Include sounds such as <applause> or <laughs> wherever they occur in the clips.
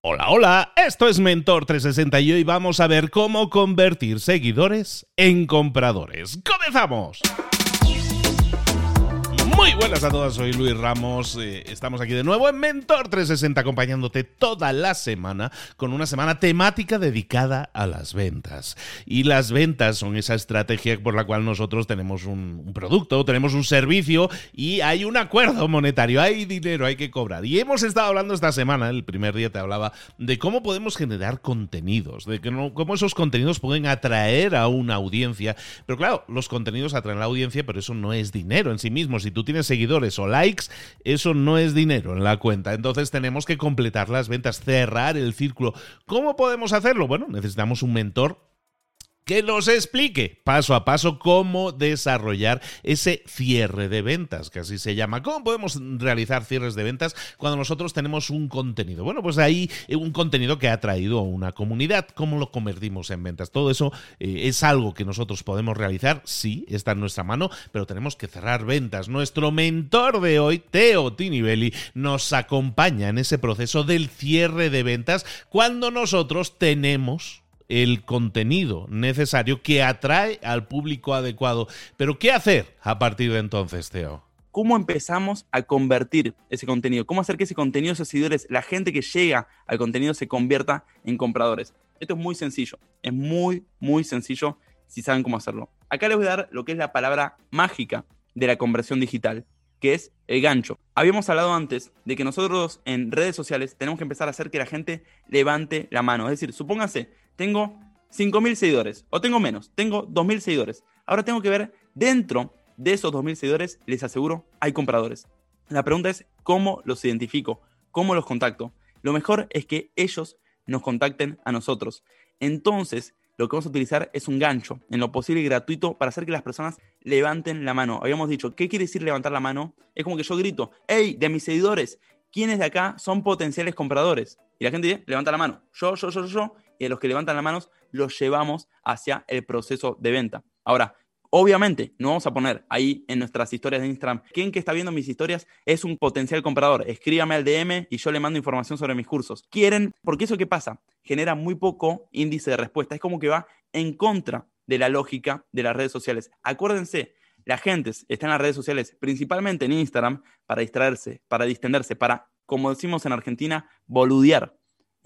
Hola, hola, esto es Mentor 360 y hoy vamos a ver cómo convertir seguidores en compradores. ¡Comenzamos! Muy buenas a todas, soy Luis Ramos. Eh, estamos aquí de nuevo en Mentor 360 acompañándote toda la semana con una semana temática dedicada a las ventas. Y las ventas son esa estrategia por la cual nosotros tenemos un, producto, tenemos un servicio y hay un acuerdo monetario, hay dinero, hay que cobrar. Y hemos estado hablando esta semana, el primer día te hablaba, de cómo podemos generar contenidos, de que no, cómo esos contenidos pueden atraer a una audiencia. Pero claro, los contenidos atraen a la audiencia, pero eso no es dinero en sí mismo. Si tú tienes seguidores o likes, eso no es dinero en la cuenta. Entonces tenemos que completar las ventas, cerrar el círculo. ¿Cómo podemos hacerlo? Bueno, necesitamos un mentor que nos explique paso a paso cómo desarrollar ese cierre de ventas, que así se llama. ¿Cómo podemos realizar cierres de ventas cuando nosotros tenemos un contenido? Bueno, pues ahí eh, un contenido que ha traído a una comunidad. ¿Cómo lo convertimos en ventas? Todo eso eh, es algo que nosotros podemos realizar, sí, está en nuestra mano, pero tenemos que cerrar ventas. Nuestro mentor de hoy, Teo Tinibelli, nos acompaña en ese proceso del cierre de ventas cuando nosotros tenemos el contenido necesario que atrae al público adecuado. Pero ¿qué hacer a partir de entonces, Teo? ¿Cómo empezamos a convertir ese contenido? ¿Cómo hacer que ese contenido, esos seguidores, la gente que llega al contenido se convierta en compradores? Esto es muy sencillo, es muy, muy sencillo si saben cómo hacerlo. Acá les voy a dar lo que es la palabra mágica de la conversión digital, que es el gancho. Habíamos hablado antes de que nosotros en redes sociales tenemos que empezar a hacer que la gente levante la mano. Es decir, supónganse, tengo 5.000 seguidores, o tengo menos, tengo 2.000 seguidores. Ahora tengo que ver dentro de esos 2.000 seguidores, les aseguro, hay compradores. La pregunta es, ¿cómo los identifico? ¿Cómo los contacto? Lo mejor es que ellos nos contacten a nosotros. Entonces, lo que vamos a utilizar es un gancho, en lo posible gratuito, para hacer que las personas levanten la mano. Habíamos dicho, ¿qué quiere decir levantar la mano? Es como que yo grito, hey, de mis seguidores, ¿quiénes de acá son potenciales compradores? Y la gente levanta la mano, yo, yo, yo, yo, y a los que levantan las manos los llevamos hacia el proceso de venta. Ahora, Obviamente, no vamos a poner ahí en nuestras historias de Instagram, ¿quién que está viendo mis historias es un potencial comprador? Escríbame al DM y yo le mando información sobre mis cursos. ¿Quieren? Porque eso qué pasa? Genera muy poco índice de respuesta. Es como que va en contra de la lógica de las redes sociales. Acuérdense, la gente está en las redes sociales, principalmente en Instagram, para distraerse, para distenderse, para, como decimos en Argentina, boludear.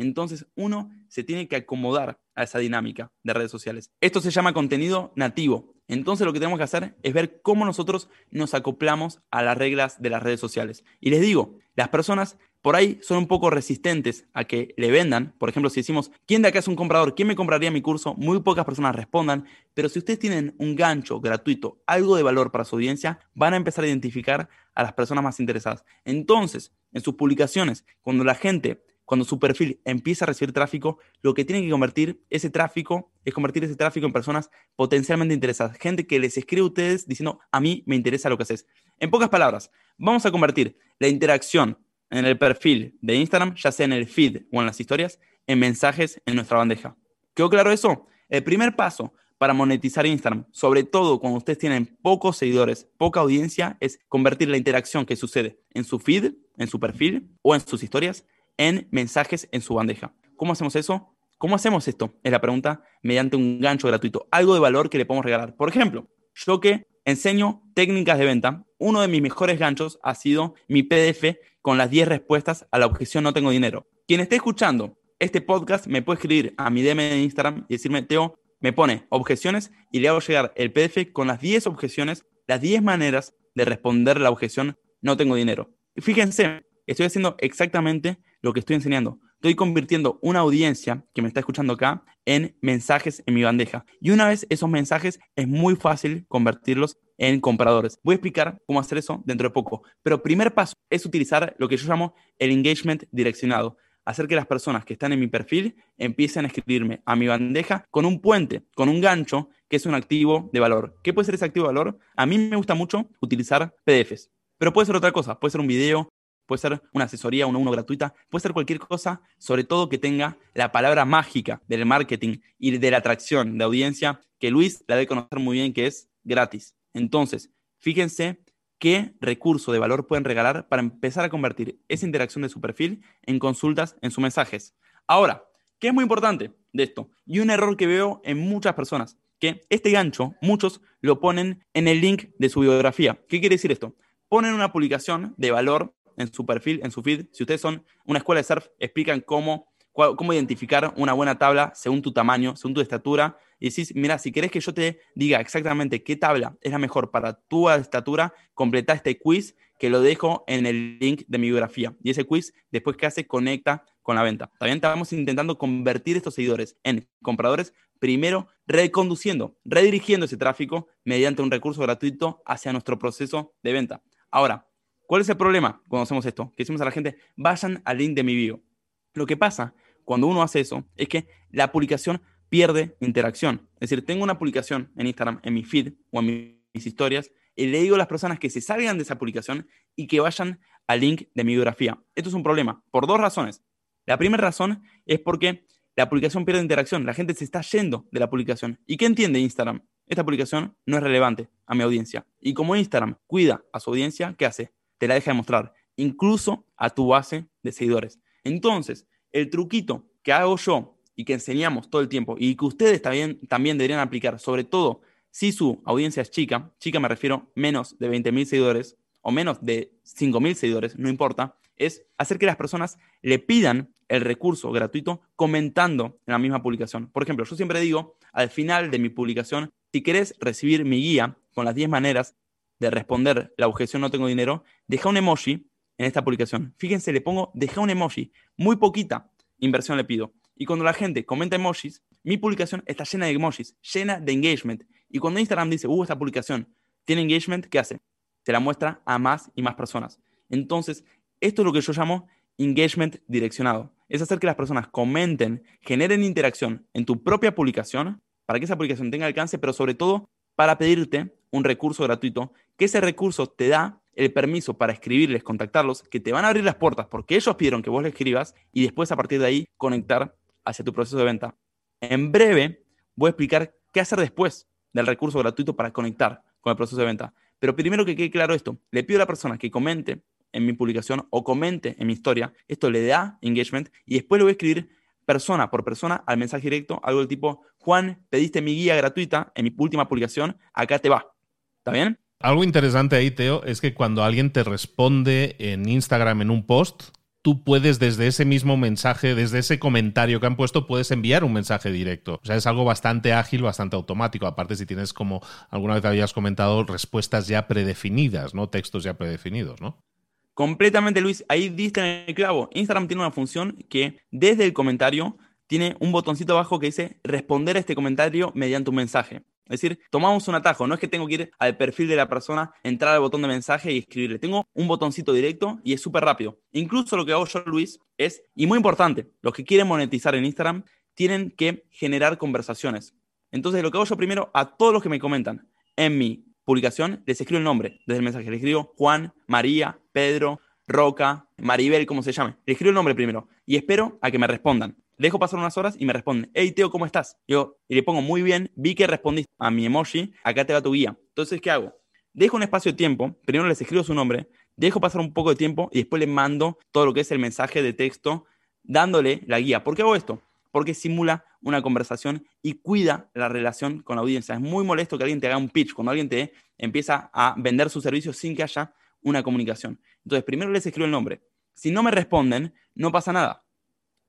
Entonces uno se tiene que acomodar a esa dinámica de redes sociales. Esto se llama contenido nativo. Entonces lo que tenemos que hacer es ver cómo nosotros nos acoplamos a las reglas de las redes sociales. Y les digo, las personas por ahí son un poco resistentes a que le vendan. Por ejemplo, si decimos, ¿quién de acá es un comprador? ¿Quién me compraría mi curso? Muy pocas personas respondan. Pero si ustedes tienen un gancho gratuito, algo de valor para su audiencia, van a empezar a identificar a las personas más interesadas. Entonces, en sus publicaciones, cuando la gente cuando su perfil empieza a recibir tráfico, lo que tiene que convertir ese tráfico es convertir ese tráfico en personas potencialmente interesadas. Gente que les escribe a ustedes diciendo, a mí me interesa lo que haces. En pocas palabras, vamos a convertir la interacción en el perfil de Instagram, ya sea en el feed o en las historias, en mensajes en nuestra bandeja. ¿Quedó claro eso? El primer paso para monetizar Instagram, sobre todo cuando ustedes tienen pocos seguidores, poca audiencia, es convertir la interacción que sucede en su feed, en su perfil o en sus historias en mensajes en su bandeja. ¿Cómo hacemos eso? ¿Cómo hacemos esto? Es la pregunta, mediante un gancho gratuito, algo de valor que le podemos regalar. Por ejemplo, yo que enseño técnicas de venta, uno de mis mejores ganchos ha sido mi PDF con las 10 respuestas a la objeción no tengo dinero. Quien esté escuchando este podcast me puede escribir a mi DM de Instagram y decirme, Teo, me pone objeciones y le hago llegar el PDF con las 10 objeciones, las 10 maneras de responder la objeción no tengo dinero. Fíjense, estoy haciendo exactamente lo que estoy enseñando. Estoy convirtiendo una audiencia que me está escuchando acá en mensajes en mi bandeja. Y una vez esos mensajes es muy fácil convertirlos en compradores. Voy a explicar cómo hacer eso dentro de poco. Pero primer paso es utilizar lo que yo llamo el engagement direccionado. Hacer que las personas que están en mi perfil empiecen a escribirme a mi bandeja con un puente, con un gancho, que es un activo de valor. ¿Qué puede ser ese activo de valor? A mí me gusta mucho utilizar PDFs. Pero puede ser otra cosa, puede ser un video, puede ser una asesoría, una uno gratuita, puede ser cualquier cosa, sobre todo que tenga la palabra mágica del marketing y de la atracción de audiencia, que Luis la debe conocer muy bien, que es gratis. Entonces, fíjense qué recurso de valor pueden regalar para empezar a convertir esa interacción de su perfil en consultas en sus mensajes. Ahora, ¿qué es muy importante de esto? Y un error que veo en muchas personas, que este gancho, muchos lo ponen en el link de su biografía. ¿Qué quiere decir esto? Ponen una publicación de valor en su perfil, en su feed. Si ustedes son una escuela de surf, explican cómo, cómo identificar una buena tabla según tu tamaño, según tu estatura. Y decís, mira, si querés que yo te diga exactamente qué tabla es la mejor para tu estatura, completa este quiz que lo dejo en el link de mi biografía. Y ese quiz, después que hace, conecta con la venta. También estamos intentando convertir estos seguidores en compradores, primero reconduciendo, redirigiendo ese tráfico mediante un recurso gratuito hacia nuestro proceso de venta. Ahora, ¿cuál es el problema cuando hacemos esto? Que decimos a la gente, vayan al link de mi bio. Lo que pasa cuando uno hace eso es que la publicación pierde interacción. Es decir, tengo una publicación en Instagram, en mi feed o en mis historias, y le digo a las personas que se salgan de esa publicación y que vayan al link de mi biografía. Esto es un problema por dos razones. La primera razón es porque la publicación pierde interacción, la gente se está yendo de la publicación. ¿Y qué entiende Instagram? Esta publicación no es relevante a mi audiencia. Y como Instagram cuida a su audiencia, ¿qué hace? Te la deja de mostrar, incluso a tu base de seguidores. Entonces, el truquito que hago yo y que enseñamos todo el tiempo y que ustedes también, también deberían aplicar, sobre todo si su audiencia es chica, chica me refiero menos de 20.000 seguidores o menos de 5.000 seguidores, no importa, es hacer que las personas le pidan el recurso gratuito comentando en la misma publicación. Por ejemplo, yo siempre digo al final de mi publicación, si querés recibir mi guía con las 10 maneras de responder la objeción no tengo dinero, deja un emoji en esta publicación. Fíjense, le pongo deja un emoji, muy poquita inversión le pido. Y cuando la gente comenta emojis, mi publicación está llena de emojis, llena de engagement. Y cuando Instagram dice, uh, esta publicación tiene engagement, ¿qué hace? Se la muestra a más y más personas. Entonces, esto es lo que yo llamo engagement direccionado. Es hacer que las personas comenten, generen interacción en tu propia publicación para que esa publicación tenga alcance, pero sobre todo para pedirte un recurso gratuito, que ese recurso te da el permiso para escribirles, contactarlos, que te van a abrir las puertas porque ellos pidieron que vos le escribas y después a partir de ahí conectar hacia tu proceso de venta. En breve voy a explicar qué hacer después del recurso gratuito para conectar con el proceso de venta. Pero primero que quede claro esto, le pido a la persona que comente en mi publicación o comente en mi historia. Esto le da engagement y después le voy a escribir persona por persona al mensaje directo, algo del tipo, Juan, pediste mi guía gratuita en mi última publicación, acá te va. ¿Está bien? Algo interesante ahí, Teo, es que cuando alguien te responde en Instagram en un post, tú puedes desde ese mismo mensaje, desde ese comentario que han puesto, puedes enviar un mensaje directo. O sea, es algo bastante ágil, bastante automático. Aparte, si tienes como alguna vez habías comentado, respuestas ya predefinidas, ¿no? Textos ya predefinidos, ¿no? Completamente, Luis. Ahí diste en el clavo. Instagram tiene una función que desde el comentario tiene un botoncito abajo que dice responder a este comentario mediante un mensaje. Es decir, tomamos un atajo. No es que tengo que ir al perfil de la persona, entrar al botón de mensaje y escribirle. Tengo un botoncito directo y es súper rápido. Incluso lo que hago yo, Luis, es, y muy importante, los que quieren monetizar en Instagram tienen que generar conversaciones. Entonces, lo que hago yo primero, a todos los que me comentan en mi publicación, les escribo el nombre desde el mensaje. Les escribo Juan, María, Pedro, Roca, Maribel, como se llame. Les escribo el nombre primero y espero a que me respondan. Dejo pasar unas horas y me responden, hey Teo, ¿cómo estás? Yo, y le pongo muy bien, vi que respondiste a mi emoji, acá te va tu guía. Entonces, ¿qué hago? Dejo un espacio de tiempo, primero les escribo su nombre, dejo pasar un poco de tiempo y después le mando todo lo que es el mensaje de texto dándole la guía. ¿Por qué hago esto? Porque simula una conversación y cuida la relación con la audiencia. Es muy molesto que alguien te haga un pitch, cuando alguien te empieza a vender sus servicios sin que haya una comunicación. Entonces, primero les escribo el nombre. Si no me responden, no pasa nada.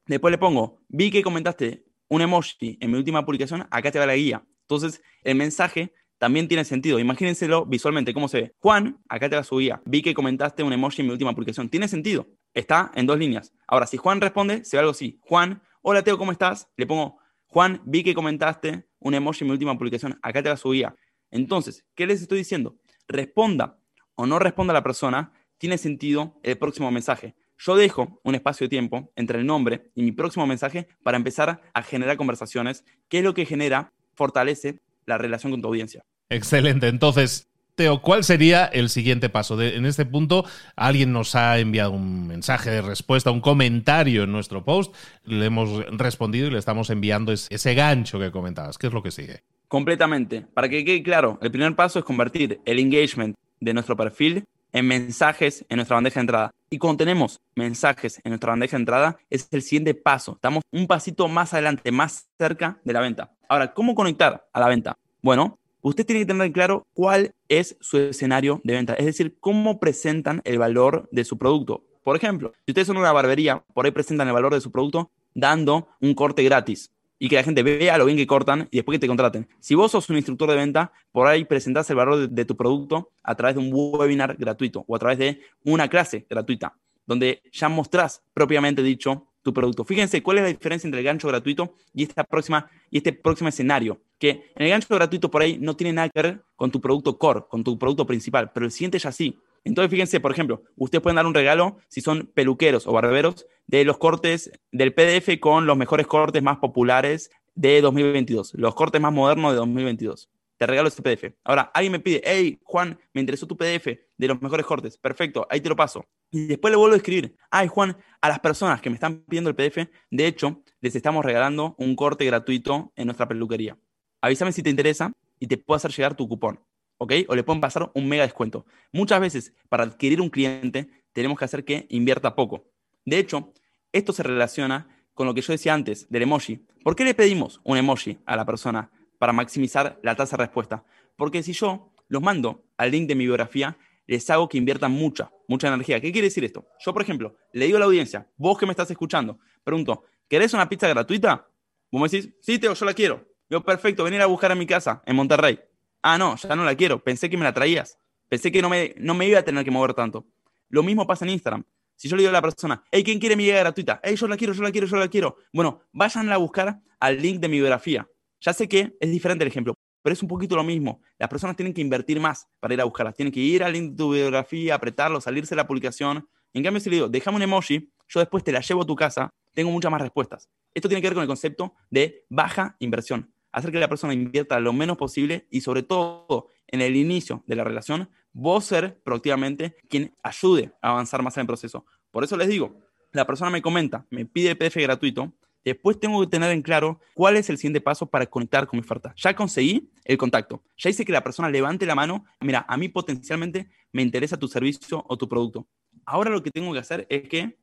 Después le pongo, vi que comentaste un emoji en mi última publicación, acá te va la guía. Entonces, el mensaje también tiene sentido. Imagínenselo visualmente, cómo se ve. Juan, acá te va su guía. Vi que comentaste un emoji en mi última publicación. Tiene sentido. Está en dos líneas. Ahora, si Juan responde, se ve algo así. Juan, hola Teo, ¿cómo estás? Le pongo, Juan, vi que comentaste un emoji en mi última publicación. Acá te va su guía. Entonces, ¿qué les estoy diciendo? Responda o no responda la persona, tiene sentido el próximo mensaje. Yo dejo un espacio de tiempo entre el nombre y mi próximo mensaje para empezar a generar conversaciones, que es lo que genera, fortalece la relación con tu audiencia. Excelente. Entonces, Teo, ¿cuál sería el siguiente paso? en este punto, alguien nos ha enviado un mensaje de respuesta, un comentario en nuestro post, le hemos respondido y le estamos enviando ese gancho que comentabas. ¿Qué es lo que sigue? Completamente. Para que quede claro, el primer paso es convertir el engagement de nuestro perfil en mensajes en nuestra bandeja de entrada. Y cuando tenemos mensajes en nuestra bandeja de entrada, es el siguiente paso. Estamos un pasito más adelante, más cerca de la venta. Ahora, ¿cómo conectar a la venta? Bueno, usted tiene que tener claro cuál es su escenario de venta, es decir, cómo presentan el valor de su producto. Por ejemplo, si ustedes son una barbería, por ahí presentan el valor de su producto dando un corte gratis y que la gente vea lo bien que cortan y después que te contraten. Si vos sos un instructor de venta, por ahí presentás el valor de, tu producto a través de un webinar gratuito o a través de una clase gratuita, donde ya mostrás propiamente dicho tu producto. Fíjense cuál es la diferencia entre el gancho gratuito y, esta próxima, y este próximo escenario. Que en el gancho gratuito por ahí no tiene nada que ver con tu producto core, con tu producto principal, pero el siguiente ya sí. Entonces, fíjense, por ejemplo, ustedes pueden dar un regalo si son peluqueros o barberos de los cortes del PDF con los mejores cortes más populares de 2022, los cortes más modernos de 2022. Te regalo este PDF. Ahora, alguien me pide, hey, Juan, me interesó tu PDF de los mejores cortes. Perfecto, ahí te lo paso. Y después le vuelvo a escribir, ay, Juan, a las personas que me están pidiendo el PDF, de hecho, les estamos regalando un corte gratuito en nuestra peluquería. Avísame si te interesa y te puedo hacer llegar tu cupón. ¿Ok? O le pueden pasar un mega descuento. Muchas veces, para adquirir un cliente, tenemos que hacer que invierta poco. De hecho, esto se relaciona con lo que yo decía antes del emoji. ¿Por qué le pedimos un emoji a la persona para maximizar la tasa de respuesta? Porque si yo los mando al link de mi biografía, les hago que inviertan mucha, mucha energía. ¿Qué quiere decir esto? Yo, por ejemplo, le digo a la audiencia, vos que me estás escuchando, pregunto, ¿querés una pizza gratuita? Vos me decís, sí, Teo, yo la quiero. Yo, perfecto, venir a buscar a mi casa en Monterrey. Ah, no, ya no la quiero. Pensé que me la traías. Pensé que no me, no me iba a tener que mover tanto. Lo mismo pasa en Instagram. Si yo le digo a la persona, hey, ¿quién quiere mi guía gratuita? Hey, yo la quiero, yo la quiero, yo la quiero. Bueno, vayan a buscar al link de mi biografía. Ya sé que es diferente el ejemplo, pero es un poquito lo mismo. Las personas tienen que invertir más para ir a buscarlas. Tienen que ir al link de tu biografía, apretarlo, salirse de la publicación. En cambio, si le digo, déjame un emoji, yo después te la llevo a tu casa, tengo muchas más respuestas. Esto tiene que ver con el concepto de baja inversión. Hacer que la persona invierta lo menos posible y sobre todo en el inicio de la relación, vos ser proactivamente quien ayude a avanzar más en el proceso. Por eso les digo, la persona me comenta, me pide PDF gratuito, después tengo que tener en claro cuál es el siguiente paso para conectar con mi oferta. Ya conseguí el contacto, ya hice que la persona levante la mano, mira, a mí potencialmente me interesa tu servicio o tu producto. Ahora lo que tengo que hacer es que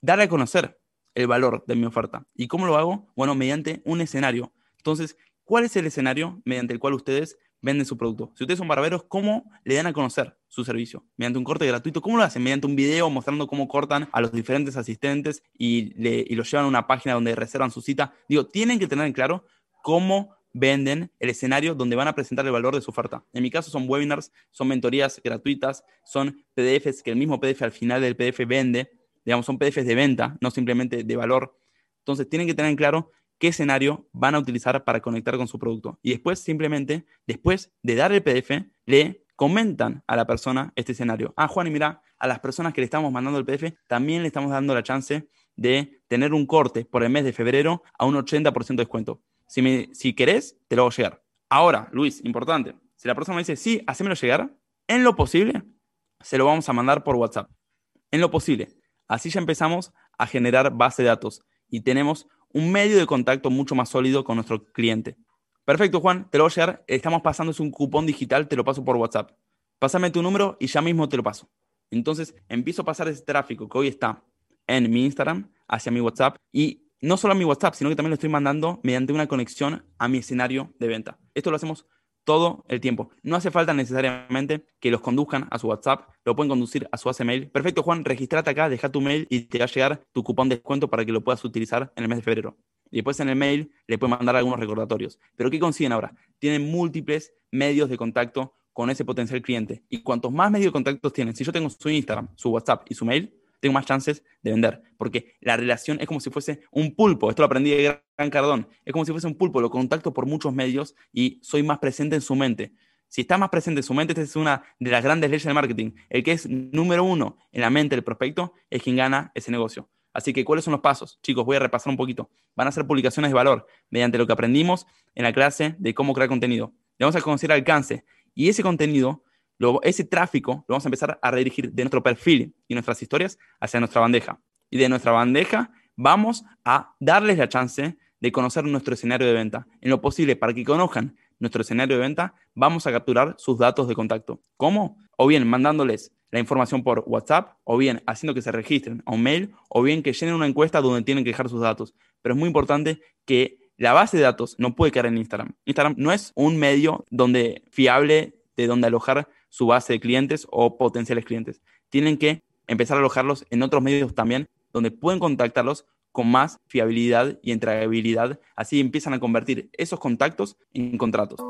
darle a conocer el valor de mi oferta. ¿Y cómo lo hago? Bueno, mediante un escenario. Entonces, ¿cuál es el escenario mediante el cual ustedes venden su producto. Si ustedes son barberos, ¿cómo le dan a conocer su servicio? Mediante un corte gratuito. ¿Cómo lo hacen? Mediante un video mostrando cómo cortan a los diferentes asistentes y, le, los llevan a una página donde reservan su cita. Digo, tienen que tener en claro cómo venden el escenario donde van a presentar el valor de su oferta. En mi caso son webinars, son mentorías gratuitas, son PDFs que el mismo PDF al final del PDF vende, digamos, son PDFs de venta, no simplemente de valor. Entonces tienen que tener en claro qué escenario van a utilizar para conectar con su producto. Y después, simplemente, después de dar el PDF, le comentan a la persona este escenario. Ah, Juan, y mira, a las personas que le estamos mandando el PDF, también le estamos dando la chance de tener un corte por el mes de febrero a un 80% de descuento. Si, me, si querés, te lo hago llegar. Ahora, Luis, importante. Si la persona me dice, sí, hacémelo llegar, en lo posible, se lo vamos a mandar por WhatsApp. En lo posible. Así ya empezamos a generar base de datos y tenemos un medio de contacto mucho más sólido con nuestro cliente. Perfecto, Juan, te lo voy a llegar. Estamos pasando un cupón digital, te lo paso por WhatsApp. Pásame tu número y ya mismo te lo paso. Entonces empiezo a pasar ese tráfico que hoy está en mi Instagram hacia mi WhatsApp y no solo a mi WhatsApp, sino que también lo estoy mandando mediante una conexión a mi escenario de venta. Esto lo hacemos todo el tiempo. No hace falta necesariamente que los conduzcan a su WhatsApp, lo pueden conducir a su mail. Perfecto, Juan, registrate acá, deja tu mail y te va a llegar tu cupón de descuento para que lo puedas utilizar en el mes de febrero. Y después en el mail le pueden mandar algunos recordatorios. Pero ¿qué consiguen ahora? Tienen múltiples medios de contacto con ese potencial cliente. Y cuantos más medios de contacto tienen, si yo tengo su Instagram, su WhatsApp y su mail, tengo más chances de vender. Porque la relación es como si fuese un pulpo. Esto lo aprendí de Gran Cardón. Es como si fuese un pulpo. Lo contacto por muchos medios y soy más presente en su mente. Si está más presente en su mente, esta es una de las grandes leyes del marketing. El que es número uno en la mente del prospecto es quien gana ese negocio. Así que, ¿cuáles son los pasos? Chicos, voy a repasar un poquito. Van a ser publicaciones de valor mediante lo que aprendimos en la clase de cómo crear contenido. Le vamos a conocer alcance. Y ese contenido ese tráfico lo vamos a empezar a redirigir de nuestro perfil y nuestras historias hacia nuestra bandeja. Y de nuestra bandeja vamos a darles la chance de conocer nuestro escenario de venta. En lo posible, para que conozcan nuestro escenario de venta, vamos a capturar sus datos de contacto. ¿Cómo? O bien mandándoles la información por WhatsApp, o bien haciendo que se registren a un mail, o bien que llenen una encuesta donde tienen que dejar sus datos. Pero es muy importante que la base de datos no puede quedar en Instagram. Instagram no es un medio donde fiable de donde alojar su base de clientes o potenciales clientes. Tienen que empezar a alojarlos en otros medios también, donde pueden contactarlos con más fiabilidad y entregabilidad. Así empiezan a convertir esos contactos en contratos.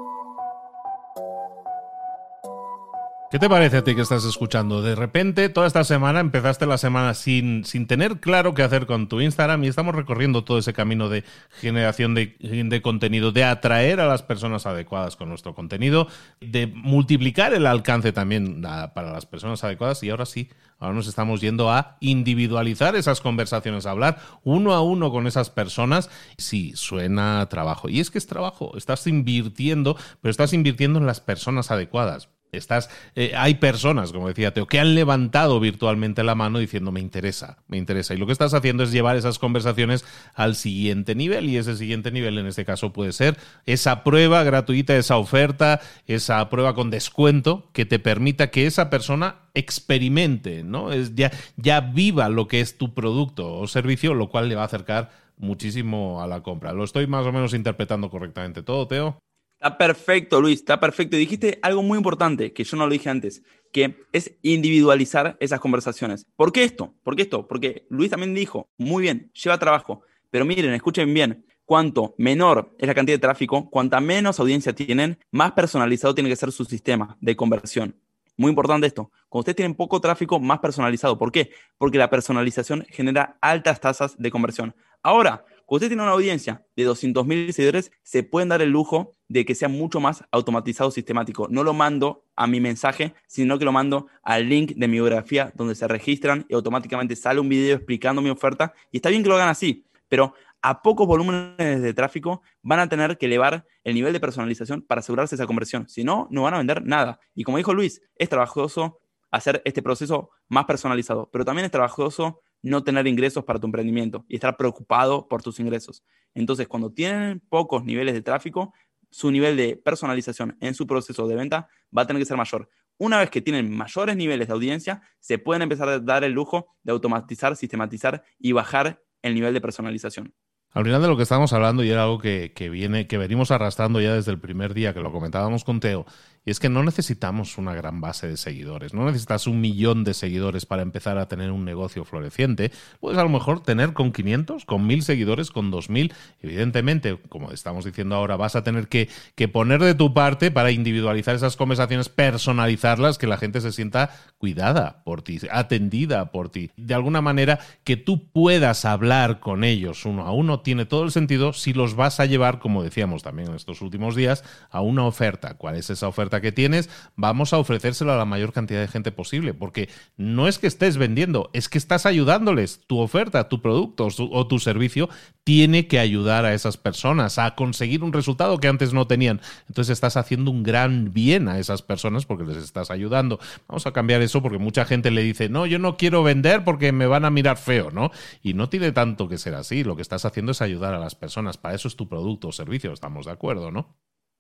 ¿Qué te parece a ti que estás escuchando? De repente, toda esta semana empezaste la semana sin, sin tener claro qué hacer con tu Instagram y estamos recorriendo todo ese camino de generación de, de, contenido, de atraer a las personas adecuadas con nuestro contenido, de multiplicar el alcance también para las personas adecuadas y ahora sí, ahora nos estamos yendo a individualizar esas conversaciones, a hablar uno a uno con esas personas. Sí, suena trabajo. Y es que es trabajo, estás invirtiendo, pero estás invirtiendo en las personas adecuadas Estás, eh, hay personas, como decía Teo, que han levantado virtualmente la mano diciendo me interesa, me interesa. Y lo que estás haciendo es llevar esas conversaciones al siguiente nivel. Y ese siguiente nivel en este caso puede ser esa prueba gratuita, esa oferta, esa prueba con descuento que te permita que esa persona experimente, ¿no? Es ya, ya viva lo que es tu producto o servicio, lo cual le va a acercar muchísimo a la compra. ¿Lo estoy más o menos interpretando correctamente todo, Teo? Está perfecto, Luis, está perfecto. Y dijiste algo muy importante que yo no lo dije antes, que es individualizar esas conversaciones. ¿Por qué esto? ¿Por qué esto? Porque Luis también dijo, muy bien, lleva trabajo, pero miren, escuchen bien, cuanto menor es la cantidad de tráfico, cuanta menos audiencia tienen, más personalizado tiene que ser su sistema de conversión. Muy importante esto. Cuando ustedes tienen poco tráfico, más personalizado. ¿Por qué? Porque la personalización genera altas tasas de conversión. Ahora, cuando usted tiene una audiencia de 200.000 seguidores, se pueden dar el lujo de que sea mucho más automatizado, sistemático. No lo mando a mi mensaje, sino que lo mando al link de mi biografía donde se registran y automáticamente sale un video explicando mi oferta. Y está bien que lo hagan así, pero a pocos volúmenes de tráfico van a tener que elevar el nivel de personalización para asegurarse esa conversión. Si no, no van a vender nada. Y como dijo Luis, es trabajoso hacer este proceso más personalizado, pero también es trabajoso no tener ingresos para tu emprendimiento y estar preocupado por tus ingresos. Entonces, cuando tienen pocos niveles de tráfico, su nivel de personalización en su proceso de venta va a tener que ser mayor. Una vez que tienen mayores niveles de audiencia, se pueden empezar a dar el lujo de automatizar, sistematizar y bajar el nivel de personalización. Al final de lo que estábamos hablando, y era algo que, que, viene, que venimos arrastrando ya desde el primer día que lo comentábamos con Teo, y es que no necesitamos una gran base de seguidores, no necesitas un millón de seguidores para empezar a tener un negocio floreciente. Puedes a lo mejor tener con 500, con 1000 seguidores, con 2000. Evidentemente, como estamos diciendo ahora, vas a tener que, que poner de tu parte para individualizar esas conversaciones, personalizarlas, que la gente se sienta cuidada por ti, atendida por ti. De alguna manera, que tú puedas hablar con ellos uno a uno tiene todo el sentido si los vas a llevar, como decíamos también en estos últimos días, a una oferta. ¿Cuál es esa oferta? Que tienes, vamos a ofrecérselo a la mayor cantidad de gente posible, porque no es que estés vendiendo, es que estás ayudándoles. Tu oferta, tu producto o tu servicio tiene que ayudar a esas personas a conseguir un resultado que antes no tenían. Entonces estás haciendo un gran bien a esas personas porque les estás ayudando. Vamos a cambiar eso porque mucha gente le dice, no, yo no quiero vender porque me van a mirar feo, ¿no? Y no tiene tanto que ser así. Lo que estás haciendo es ayudar a las personas. Para eso es tu producto o servicio, estamos de acuerdo, ¿no?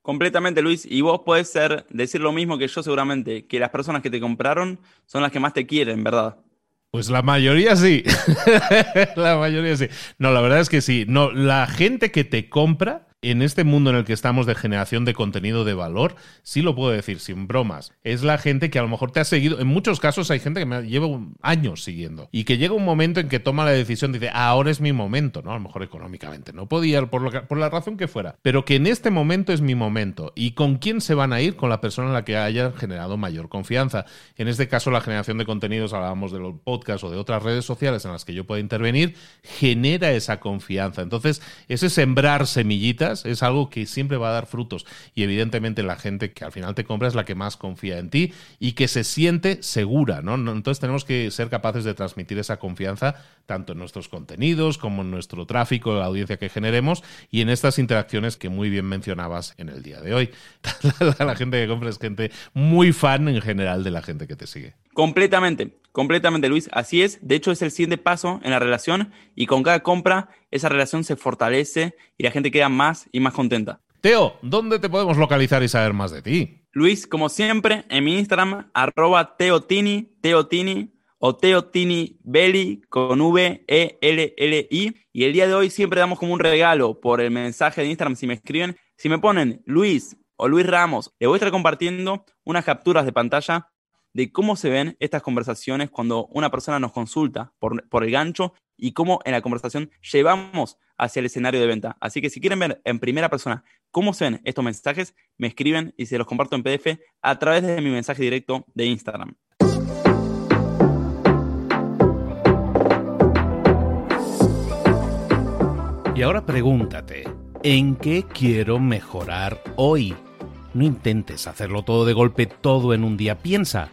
Completamente, Luis. Y vos podés ser, decir lo mismo que yo seguramente, que las personas que te compraron son las que más te quieren, ¿verdad? Pues la mayoría sí. <laughs> la mayoría sí. No, la verdad es que sí. No, la gente que te compra en este mundo en el que estamos de generación de contenido de valor, sí lo puedo decir sin bromas, es la gente que a lo mejor te ha seguido. En muchos casos hay gente que me lleva años siguiendo y que llega un momento en que toma la decisión, dice, ahora es mi momento, ¿no? A lo mejor económicamente no podía, por, por la razón que fuera, pero que en este momento es mi momento. ¿Y con quién se van a ir? Con la persona en la que hayan generado mayor confianza. En este caso, la generación de contenidos, hablábamos de los podcasts o de otras redes sociales en las que yo pueda intervenir, genera esa confianza. Entonces, ese sembrar semillitas es algo que siempre va a dar frutos. Y evidentemente la gente que al final te compra es la que más confía en ti y que se siente segura, ¿no? Entonces tenemos que ser capaces de transmitir esa confianza tanto en nuestros contenidos como en nuestro tráfico, la audiencia que generemos y en estas interacciones que muy bien mencionabas en el día de hoy. <laughs> la gente que compra es gente muy fan en general de la gente que te sigue. Completamente, completamente, Luis. Así es. De hecho, es el siguiente paso en la relación y con cada compra esa relación se fortalece y la gente queda más y más contenta. Teo, ¿dónde te podemos localizar y saber más de ti? Luis, como siempre, en mi Instagram, arroba teotini, teotini o teotini belli con V, E, L, L, I. Y el día de hoy siempre damos como un regalo por el mensaje de Instagram si me escriben. Si me ponen Luis o Luis Ramos, le voy a estar compartiendo unas capturas de pantalla de cómo se ven estas conversaciones cuando una persona nos consulta por, el gancho y cómo en la conversación llevamos hacia el escenario de venta. Así que si quieren ver en primera persona cómo se ven estos mensajes, me escriben y se los comparto en PDF a través de mi mensaje directo de Instagram. Y ahora pregúntate, ¿en qué quiero mejorar hoy? No intentes hacerlo todo de golpe, todo en un día. Piensa,